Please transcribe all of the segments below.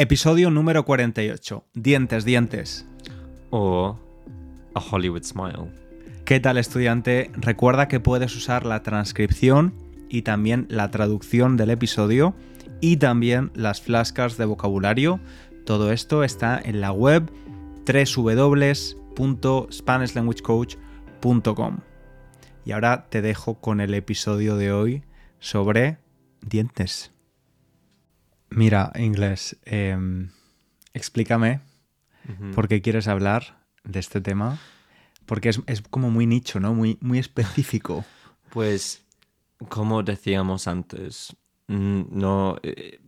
Episodio número 48. Dientes, dientes. O a Hollywood Smile. ¿Qué tal estudiante? Recuerda que puedes usar la transcripción y también la traducción del episodio y también las flascas de vocabulario. Todo esto está en la web www.spanishlanguagecoach.com. Y ahora te dejo con el episodio de hoy sobre dientes. Mira, inglés, em, explícame por qué quieres hablar de este tema. Porque es, es, como muy nicho, ¿no? Muy, muy específico. Pues, como decíamos antes, no... Eh,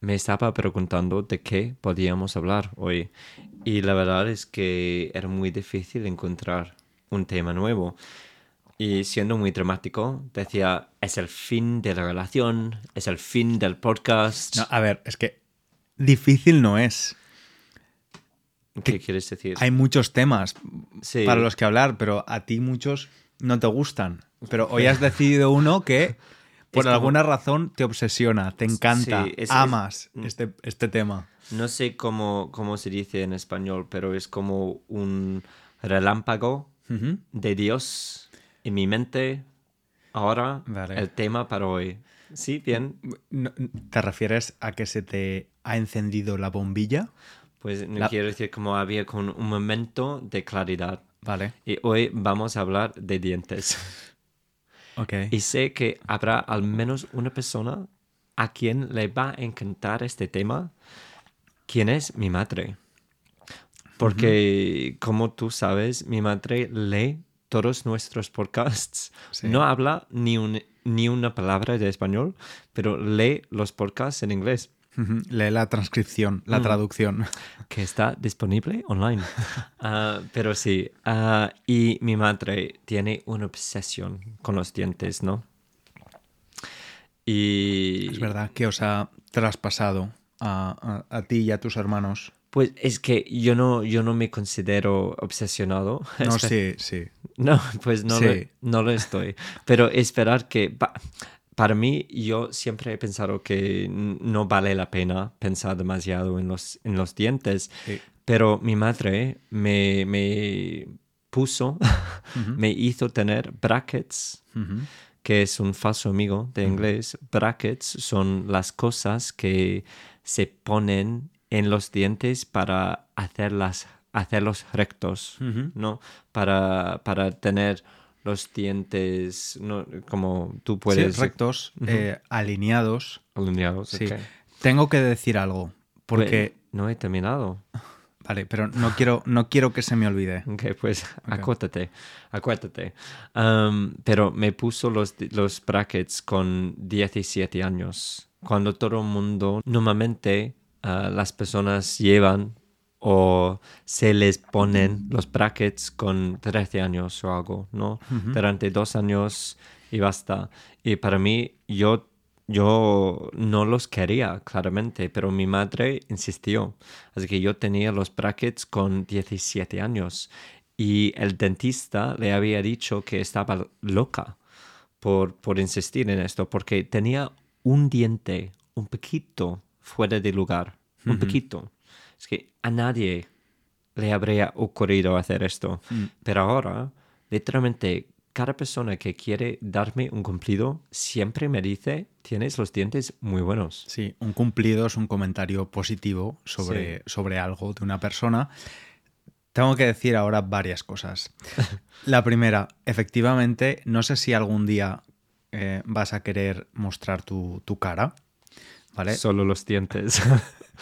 me estaba preguntando de qué podíamos hablar hoy. Y la verdad es que era muy difícil encontrar un tema nuevo. Y siendo muy dramático, decía, es el fin de la relación, es el fin del podcast. No, a ver, es que difícil no es. ¿Qué quieres decir? Hay muchos temas para los que hablar, pero a ti muchos no te gustan. Pero hoy has decidido uno que por alguna razón te obsesiona, te encanta, amas este, este tema. No sé cómo, cómo se dice en español, pero es como un relámpago de Dios en mi mente ahora el tema para hoy. Sí, bien. ¿Te refieres a que se te ha encendido la bombilla? Pues no quiero decir como había con un momento de claridad. Vale. Y hoy vamos a hablar de dientes. Ok. Y sé que habrá al menos una persona a quien le va a encantar este tema, quien es mi madre. Porque, como tú sabes, mi madre lee todos nuestros podcasts. No habla ni, un, ni una palabra de español, pero lee los podcasts en inglés. Lee la transcripción, la mm. traducción. Que está disponible online. Ah, pero sí, ah, y mi madre tiene una obsesión con los dientes, ¿no? Y... Es verdad que os ha traspasado a, a, a ti y a tus hermanos. Pues es que yo no, yo no me considero obsesionado. No, sí, sí. No, pues no, lo, no lo estoy. Pero esperar que... para mí, yo siempre he pensado que no vale la pena pensar demasiado en los, en los dientes. Pero mi madre me, me puso, me hizo tener brackets, que es un falso amigo de inglés. Brackets son las cosas que se ponen en los dientes para hacerlas, hacerlos rectos, ¿no? Para, para tener los dientes ¿no? como tú puedes... Sí, rectos, eh, alineados. Alineados, sí. Tengo que decir algo, porque... Pues, no he terminado. Vale, pero no quiero, no quiero que se me olvide. Ok, pues acuérdate, acuérdate. pero me puso los, los brackets con 17 años, cuando todo el mundo normalmente las personas llevan o se les ponen los brackets con 13 años o algo, ¿no? Durante dos años y basta. Y para mí, yo, yo no los quería, claramente, pero mi madre insistió. Así que yo tenía los brackets con 17 años y el dentista le había dicho que estaba loca por, por insistir en esto, porque tenía un diente un poquito fuera de lugar, un poquito. Es que a nadie le habría ocurrido hacer esto. Mm. Pero ahora, literalmente, cada persona que quiere darme un cumplido siempre me dice, tienes los dientes muy buenos. Sí, un cumplido es un comentario positivo sobre, sobre algo de una persona. Tengo que decir ahora varias cosas. La primera, efectivamente, no sé si algún día eh, vas a querer mostrar tu, tu cara. ¿Vale? Solo los dientes.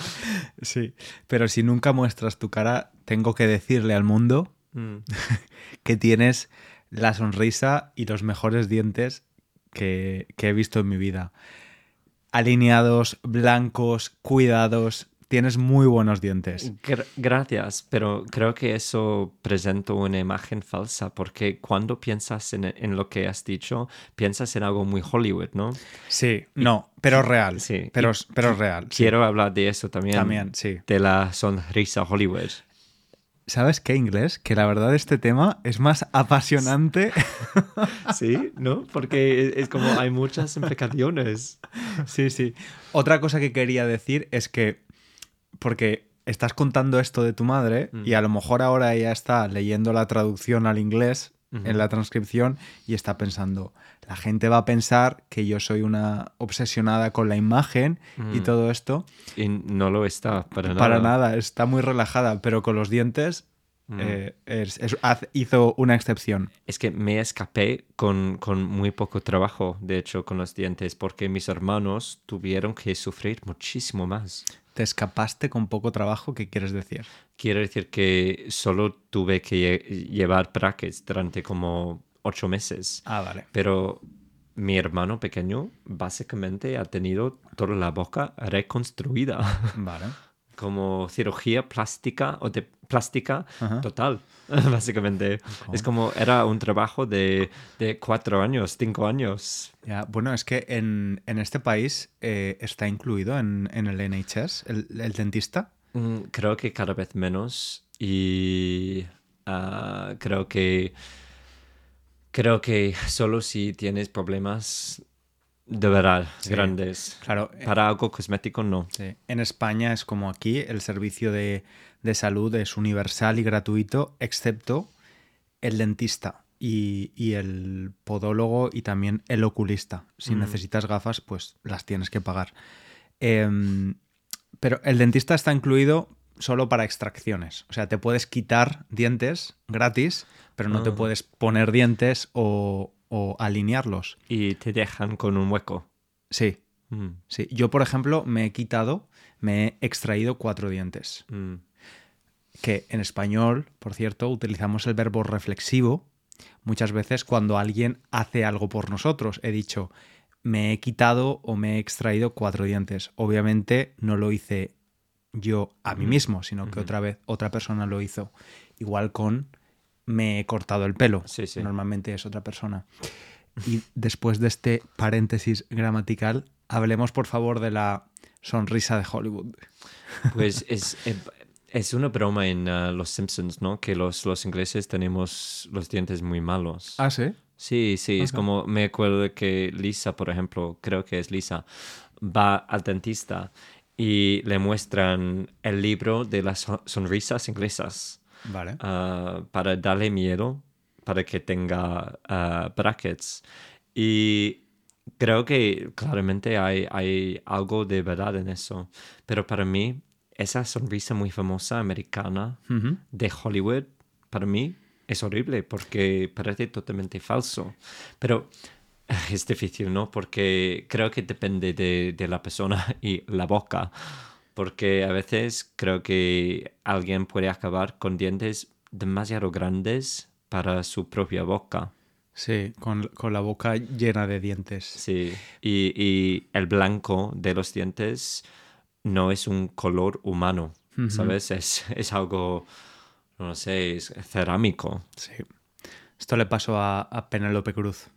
sí, pero si nunca muestras tu cara, tengo que decirle al mundo mm. que tienes la sonrisa y los mejores dientes que, que he visto en mi vida. Alineados, blancos, cuidados, Tienes muy buenos dientes. gracias, pero creo que eso presenta una imagen falsa porque cuando piensas en, lo que has dicho, piensas en algo muy Hollywood, ¿no? Sí, no, pero real. Sí, pero, pero real. Quiero hablar de eso también. También, sí. De la sonrisa Hollywood. ¿Sabes qué, inglés? Que la verdad este tema es más apasionante. Sí, ¿no? Porque es como hay muchas implicaciones. Sí, sí. Otra cosa que quería decir es que porque estás contando esto de tu madre y a lo mejor ahora ella está leyendo la traducción al inglés en la transcripción y está pensando, la gente va a pensar que yo soy una obsesionada con la imagen y todo esto. Y no lo está, para nada. Para nada, está muy relajada, pero con los dientes eh, hizo una excepción. Es que me escapé con, con, muy poco trabajo, de hecho, con los dientes, porque mis hermanos tuvieron que sufrir muchísimo más. ¿Te escapaste con poco trabajo? ¿Qué quieres decir? Quiero decir que solo tuve que llevar brackets durante como ocho meses. Ah, vale. Pero mi hermano pequeño básicamente ha tenido toda la boca reconstruida. Vale. como cirugía plástica o de plástica total, básicamente. Es como era un trabajo de, de cuatro años, cinco años. Ya, bueno, es que en, en este país eh, está incluido en, en, el NHS, el, el dentista. Mm, creo que cada vez menos y uh, creo que creo que solo si tienes problemas de verdad, grandes. Claro. Eh, Para algo cosmético no. Sí. En España es como aquí, el servicio de, de, salud es universal y gratuito, excepto el dentista y, y el podólogo y también el oculista. Si mm. necesitas gafas, pues las tienes que pagar. Eh, pero el dentista está incluido solo para extracciones. O sea, te puedes quitar dientes gratis, pero no te ah. puedes poner dientes o, o alinearlos. Y te dejan con un hueco. Sí. Mm. Sí. Yo, por ejemplo, me he quitado, me he extraído cuatro dientes. Mm. Que en español, por cierto, utilizamos el verbo reflexivo muchas veces cuando alguien hace algo por nosotros. He dicho, me he quitado o me he extraído cuatro dientes. Obviamente no lo hice yo a mí mismo, sino que otra vez otra persona lo hizo. Igual con me he cortado el pelo. Normalmente es otra persona. Y después de este paréntesis gramatical, hablemos por favor de la sonrisa de Hollywood. Pues es, eh, es una broma en uh, Los Simpsons, ¿no? Que los, los ingleses tenemos los dientes muy malos. Ah, sí. Sí, sí, es como me acuerdo que Lisa, por ejemplo, creo que es Lisa, va al dentista y le muestran el libro de las sonrisas inglesas. Vale. Ah, para darle miedo, para que tenga ah, brackets. Y creo que claramente hay, hay algo de verdad en eso. Pero para mí, esa sonrisa muy famosa americana de Hollywood, para mí es horrible porque parece totalmente falso. Pero es difícil, ¿no? Porque creo que depende de, de la persona y la boca porque a veces creo que alguien puede acabar con dientes demasiado grandes para su propia boca. Sí, con, la boca llena de dientes. Sí, y, el blanco de los dientes no es un color humano, ¿sabes? Es, es, algo, no sé, es cerámico. Sí. Esto le pasó a, a Penélope Cruz.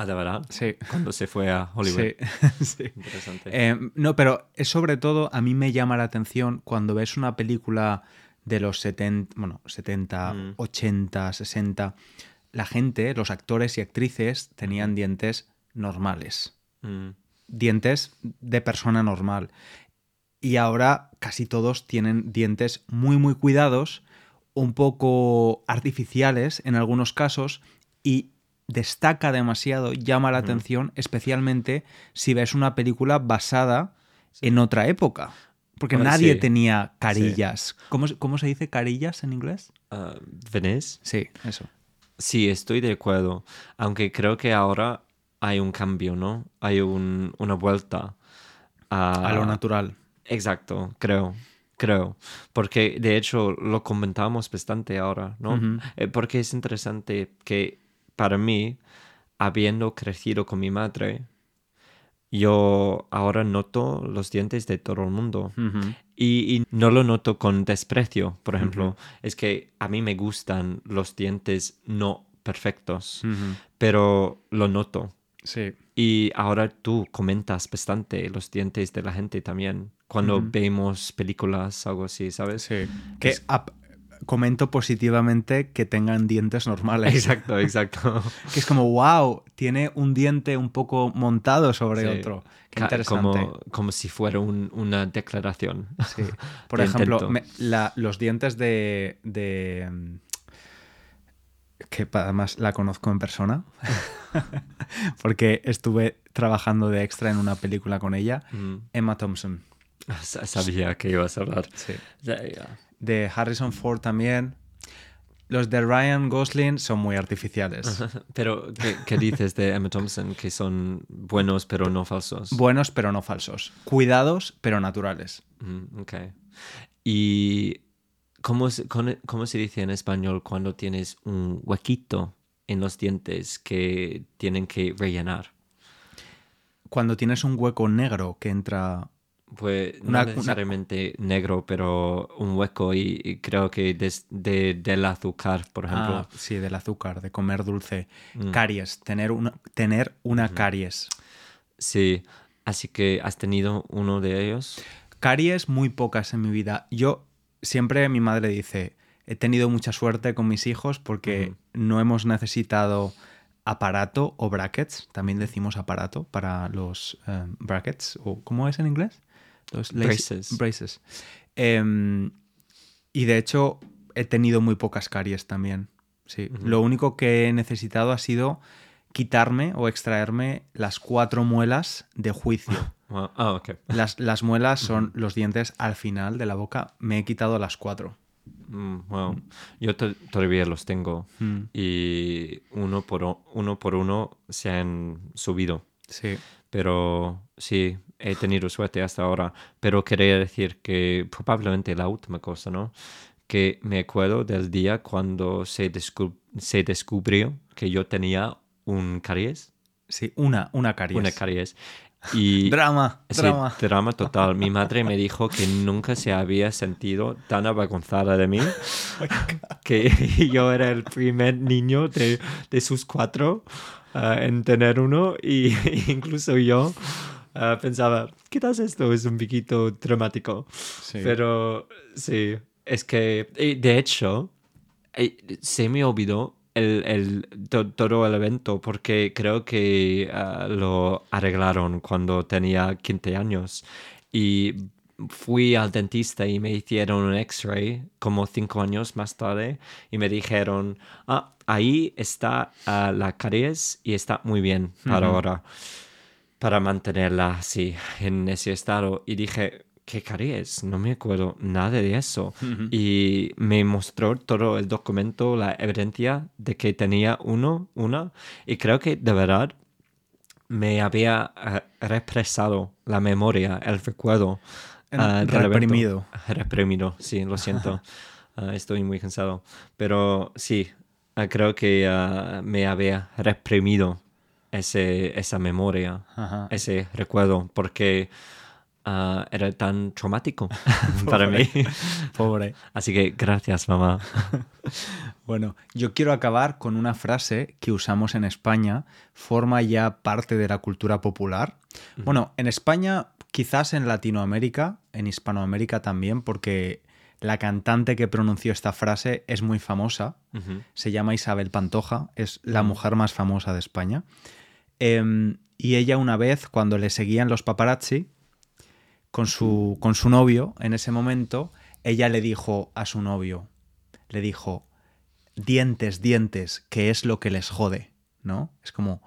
Ah, de verdad. Sí. Cuando se fue a Hollywood. Sí. Interesante. Eh, no, pero es sobre todo, a mí me llama la atención cuando ves una película de los 70, bueno, 70, 80, 60, la gente, los actores y actrices tenían dientes normales. Mm. Dientes de persona normal. Y ahora casi todos tienen dientes muy, muy cuidados, un poco artificiales en algunos casos, y destaca demasiado, llama la atención, especialmente si ves una película basada en otra época. Porque nadie tenía carillas. ¿Cómo, se dice carillas en inglés? Uh, Sí, eso. Sí, estoy de acuerdo. Aunque creo que ahora hay un cambio, ¿no? Hay una vuelta a... lo natural. Exacto, creo creo, porque de hecho lo comentamos bastante ahora, ¿no? Eh, porque es interesante que para mí, habiendo crecido con mi madre, yo ahora noto los dientes de todo el mundo. y, no lo noto con desprecio, por ejemplo. Es que a mí me gustan los dientes no perfectos, pero lo noto. Sí. Y ahora tú comentas bastante los dientes de la gente también. Cuando vemos películas, algo así, ¿sabes? Sí. Que comento positivamente que tengan dientes normales. Exacto, exacto. que es como, wow, tiene un diente un poco montado sobre Sí. otro. Qué interesante. Como, como si fuera un- una declaración. Sí. Por de ejemplo, intento. me- la- los dientes de, de, que además la conozco en persona, porque estuve trabajando de extra en una película con ella, Mm. Emma Thompson. Sa- Sabía que ibas a hablar. Sí. De Harrison Ford también. Los de Ryan Gosling son muy artificiales. Pero, ¿qué, qué dices de Emma Thompson? Que son buenos pero no falsos. Buenos pero no falsos. Cuidados pero naturales. Mm, ok. ¿Y cómo- cómo se dice en español cuando tienes un huequito en los dientes que tienen que rellenar? Cuando tienes un hueco negro que entra... Pues Una- no una- necesariamente negro, pero un hueco y, y creo que des- de- del azúcar, por ejemplo. Ah, sí, del azúcar, de comer dulce. Mm. Caries, tener una, tener una caries. Sí, así que has tenido uno de ellos. Caries muy pocas en mi vida. Yo siempre mi madre dice, he tenido mucha suerte con mis hijos porque no hemos necesitado aparato o brackets, también decimos aparato para los eh, brackets, o ¿cómo es en inglés? Los Braces. braces. Em, y de hecho he tenido muy pocas caries también. Sí. Lo único que he necesitado ha sido quitarme o extraerme las cuatro muelas de juicio. Wow. Ah, ok. Las, las muelas son los dientes al final de la boca. Me he quitado las cuatro. Mm, wow. Yo to- todavía los tengo Mm, y uno por, uno por uno se han subido. sí. Pero sí, he tenido suerte hasta ahora. Pero quería decir que probablemente la última cosa, ¿no? Que me acuerdo del día cuando se, descu- se descubrió que yo tenía un caries. Sí, una, una caries. Una caries. Y Drama, Sí, drama. drama total. Mi madre me dijo que nunca se había sentido tan avergonzada de mí, que yo era el primer niño de, de sus cuatro ah, en tener uno y incluso yo ah, pensaba, quizás esto es un poquito dramático. Sí. Pero sí, es que de hecho eh, se me olvidó el, el- to- todo el evento porque creo que ah, lo arreglaron cuando tenía 15 años y fui al dentista y me hicieron un x-ray como cinco años más tarde y me dijeron, ah, ahí está ah, la caries y está muy bien para Ujú. ahora para mantenerla así, en ese estado. Y dije, ¿qué caries? No me acuerdo nada de eso. Y me mostró todo el documento, la evidencia de que tenía uno, una. Y creo que de verdad me había eh, represado la memoria, el recuerdo. En- ah, del evento. reprimido. Reprimido, sí, lo siento. Ah, estoy muy cansado. Pero sí, ah, creo que ah, me había reprimido ese, esa memoria, ese recuerdo, porque ah, era tan traumático para mí. Pobre. Así que gracias, mamá. Bueno, yo quiero acabar con una frase que usamos en España, forma ya parte de la cultura popular. Bueno, en España, quizás en Latinoamérica, en Hispanoamérica también, porque la cantante que pronunció esta frase es muy famosa, se llama Isabel Pantoja, es la mujer más famosa de España. Em, y ella una vez, cuando le seguían los paparazzi, con su, con su novio, en ese momento, ella le dijo a su novio, le dijo, dientes, dientes, que es lo que les jode, ¿no? Es como,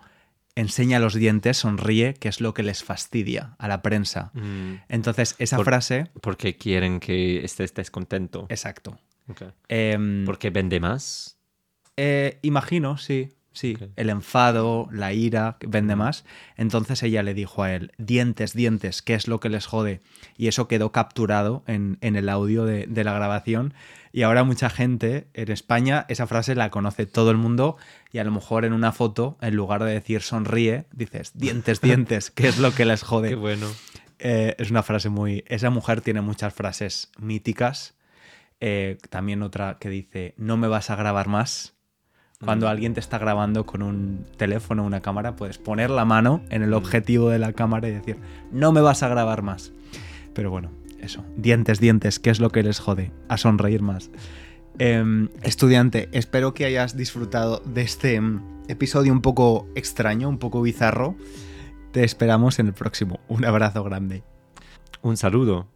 enseña los dientes, sonríe, que es lo que les fastidia a la prensa. Mm, Entonces, esa Por- frase, Porque quieren que estés descontento. exacto. Ok. Em, Porque vende más. Eh, imagino, sí, sí. El enfado, la ira, vende más. Entonces ella le dijo a él, dientes, dientes, ¿qué es lo que les jode? Y eso quedó capturado en, en el audio de, de la grabación. Y ahora mucha gente en España esa frase la conoce todo el mundo y a lo mejor en una foto, en lugar de decir sonríe, dices, dientes, dientes, ¿qué es lo que les jode? Qué bueno. Eh, es una frase muy... Esa mujer tiene muchas frases míticas. Eh, también otra que dice, no me vas a grabar más. Cuando Mm. alguien te está grabando con un teléfono o una cámara, puedes poner la mano en el objetivo de la cámara y decir, no me vas a grabar más. Pero bueno, eso. Dientes, dientes, ¿qué es lo que les jode? A sonreír más. Em, estudiante, espero que hayas disfrutado de este em, episodio un poco extraño, un poco bizarro. Te esperamos en el próximo. Un abrazo grande. Un saludo.